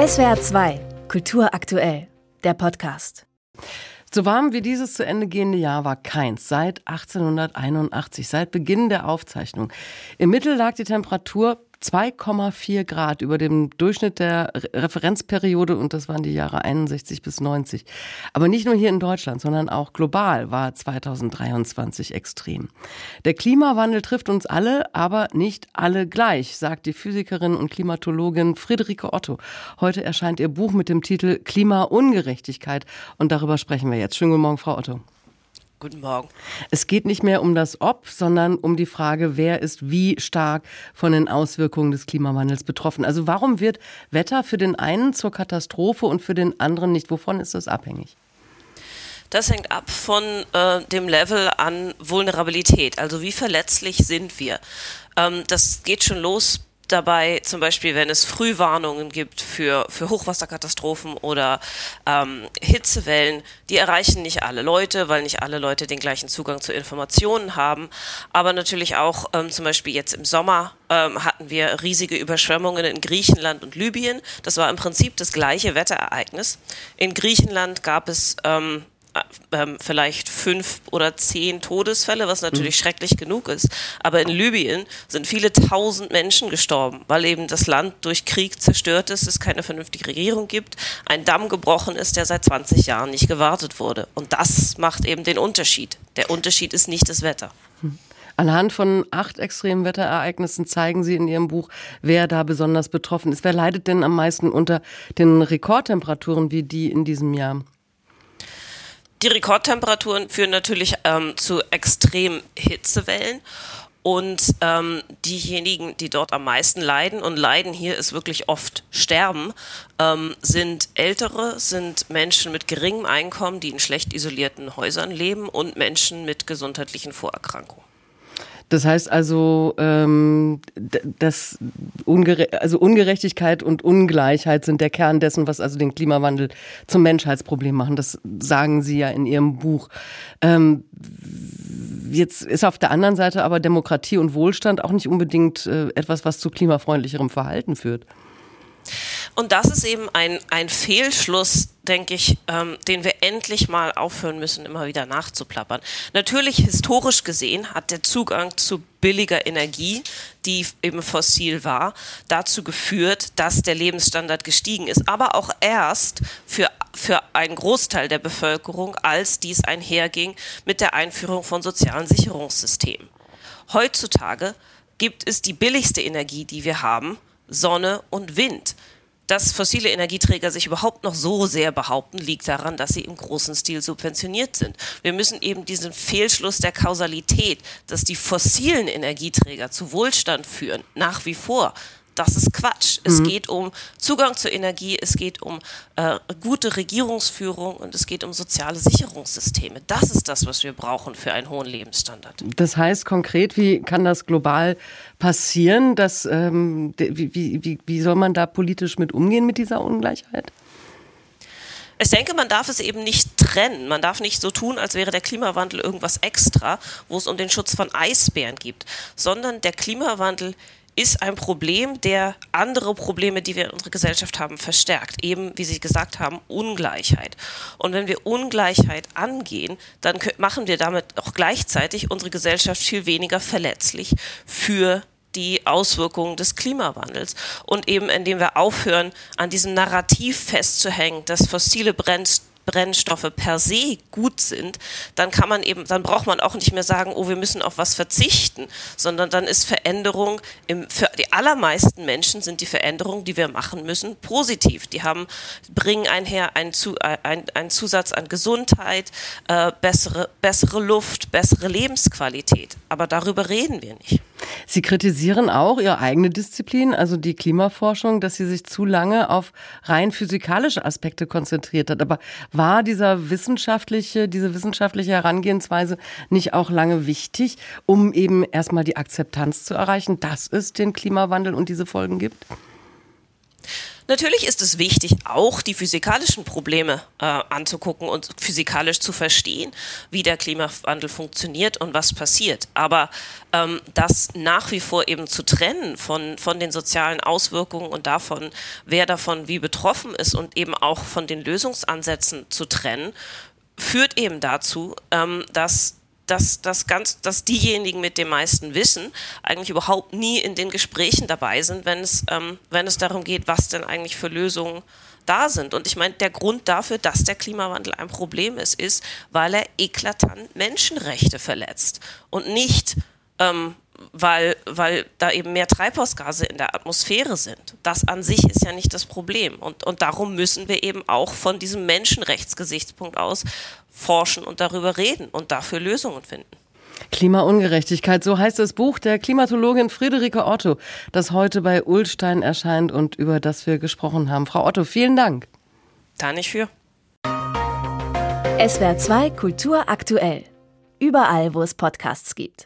SWR 2, Kultur aktuell, der Podcast. So warm wie dieses zu Ende gehende Jahr war keins seit 1881, seit Beginn der Aufzeichnung. Im Mittel lag die Temperatur 2,4 Grad über dem Durchschnitt der Referenzperiode und das waren die Jahre 61 bis 90. Aber nicht nur hier in Deutschland, sondern auch global war 2023 extrem. Der Klimawandel trifft uns alle, aber nicht alle gleich, sagt die Physikerin und Klimatologin Friederike Otto. Heute erscheint ihr Buch mit dem Titel Klimaungerechtigkeit und darüber sprechen wir jetzt. Schönen guten Morgen, Frau Otto. Guten Morgen. Es geht nicht mehr um das Ob, sondern um die Frage, wer ist wie stark von den Auswirkungen des Klimawandels betroffen. Also warum wird Wetter für den einen zur Katastrophe und für den anderen nicht? Wovon ist das abhängig? Das hängt ab von äh, dem Level an Vulnerabilität. Also wie verletzlich sind wir? Ähm, das geht schon los dabei, zum Beispiel, wenn es Frühwarnungen gibt für, für Hochwasserkatastrophen oder ähm, Hitzewellen, die erreichen nicht alle Leute, weil nicht alle Leute den gleichen Zugang zu Informationen haben. Aber natürlich auch ähm, zum Beispiel jetzt im Sommer ähm, hatten wir riesige Überschwemmungen in Griechenland und Libyen. Das war im Prinzip das gleiche Wetterereignis. In Griechenland gab es ähm, äh, ähm, vielleicht fünf oder zehn Todesfälle, was natürlich mhm. schrecklich genug ist. Aber in Libyen sind viele tausend Menschen gestorben, weil eben das Land durch Krieg zerstört ist, es keine vernünftige Regierung gibt, ein Damm gebrochen ist, der seit 20 Jahren nicht gewartet wurde. Und das macht eben den Unterschied. Der Unterschied ist nicht das Wetter. Hm. Anhand von acht extremen Wetterereignissen zeigen Sie in Ihrem Buch, wer da besonders betroffen ist. Wer leidet denn am meisten unter den Rekordtemperaturen wie die in diesem Jahr? Die Rekordtemperaturen führen natürlich ähm, zu extremen Hitzewellen. Und ähm, diejenigen, die dort am meisten leiden, und leiden hier ist wirklich oft sterben, ähm, sind Ältere, sind Menschen mit geringem Einkommen, die in schlecht isolierten Häusern leben und Menschen mit gesundheitlichen Vorerkrankungen. Das heißt also, ähm, das Ungere also Ungerechtigkeit und Ungleichheit sind der Kern dessen, was also den Klimawandel zum Menschheitsproblem machen. Das sagen Sie ja in Ihrem Buch. Ähm, jetzt ist auf der anderen Seite aber Demokratie und Wohlstand auch nicht unbedingt äh, etwas, was zu klimafreundlicherem Verhalten führt. Und das ist eben ein, ein Fehlschluss, denke ich, ähm, den wir endlich mal aufhören müssen, immer wieder nachzuplappern. Natürlich historisch gesehen hat der Zugang zu billiger Energie, die eben fossil war, dazu geführt, dass der Lebensstandard gestiegen ist. Aber auch erst für, für einen Großteil der Bevölkerung, als dies einherging mit der Einführung von sozialen Sicherungssystemen. Heutzutage gibt es die billigste Energie, die wir haben, Sonne und Wind. Dass fossile Energieträger sich überhaupt noch so sehr behaupten, liegt daran, dass sie im großen Stil subventioniert sind. Wir müssen eben diesen Fehlschluss der Kausalität, dass die fossilen Energieträger zu Wohlstand führen, nach wie vor das ist Quatsch. Es mhm. geht um Zugang zur Energie, es geht um äh, gute Regierungsführung und es geht um soziale Sicherungssysteme. Das ist das, was wir brauchen für einen hohen Lebensstandard. Das heißt konkret, wie kann das global passieren? Dass, ähm, wie, wie, wie soll man da politisch mit umgehen mit dieser Ungleichheit? Ich denke, man darf es eben nicht trennen. Man darf nicht so tun, als wäre der Klimawandel irgendwas extra, wo es um den Schutz von Eisbären geht, sondern der Klimawandel ist ein Problem, der andere Probleme, die wir in unserer Gesellschaft haben, verstärkt. Eben, wie Sie gesagt haben, Ungleichheit. Und wenn wir Ungleichheit angehen, dann machen wir damit auch gleichzeitig unsere Gesellschaft viel weniger verletzlich für die Auswirkungen des Klimawandels und eben indem wir aufhören, an diesem Narrativ festzuhängen, dass fossile Brennstoffe Brennstoffe per se gut sind, dann kann man eben, dann braucht man auch nicht mehr sagen, oh, wir müssen auf was verzichten, sondern dann ist Veränderung im, für die allermeisten Menschen sind die Veränderungen, die wir machen müssen, positiv. Die haben, bringen einher einen, Zu, ein, einen Zusatz an Gesundheit, äh, bessere, bessere Luft, bessere Lebensqualität. Aber darüber reden wir nicht. Sie kritisieren auch Ihre eigene Disziplin, also die Klimaforschung, dass sie sich zu lange auf rein physikalische Aspekte konzentriert hat. Aber war dieser wissenschaftliche, diese wissenschaftliche Herangehensweise nicht auch lange wichtig, um eben erstmal die Akzeptanz zu erreichen, dass es den Klimawandel und diese Folgen gibt? Natürlich ist es wichtig, auch die physikalischen Probleme äh, anzugucken und physikalisch zu verstehen, wie der Klimawandel funktioniert und was passiert. Aber ähm, das nach wie vor eben zu trennen von, von den sozialen Auswirkungen und davon, wer davon wie betroffen ist und eben auch von den Lösungsansätzen zu trennen, führt eben dazu, ähm, dass dass, dass, ganz, dass diejenigen mit dem meisten Wissen eigentlich überhaupt nie in den Gesprächen dabei sind, wenn es, ähm, wenn es darum geht, was denn eigentlich für Lösungen da sind. Und ich meine, der Grund dafür, dass der Klimawandel ein Problem ist, ist, weil er eklatant Menschenrechte verletzt und nicht ähm, weil, weil da eben mehr Treibhausgase in der Atmosphäre sind. Das an sich ist ja nicht das Problem. Und, und darum müssen wir eben auch von diesem Menschenrechtsgesichtspunkt aus forschen und darüber reden und dafür Lösungen finden. Klimaungerechtigkeit, so heißt das Buch der Klimatologin Friederike Otto, das heute bei Ulstein erscheint und über das wir gesprochen haben. Frau Otto, vielen Dank. Da nicht für. SWR 2 Kultur aktuell. Überall, wo es Podcasts gibt.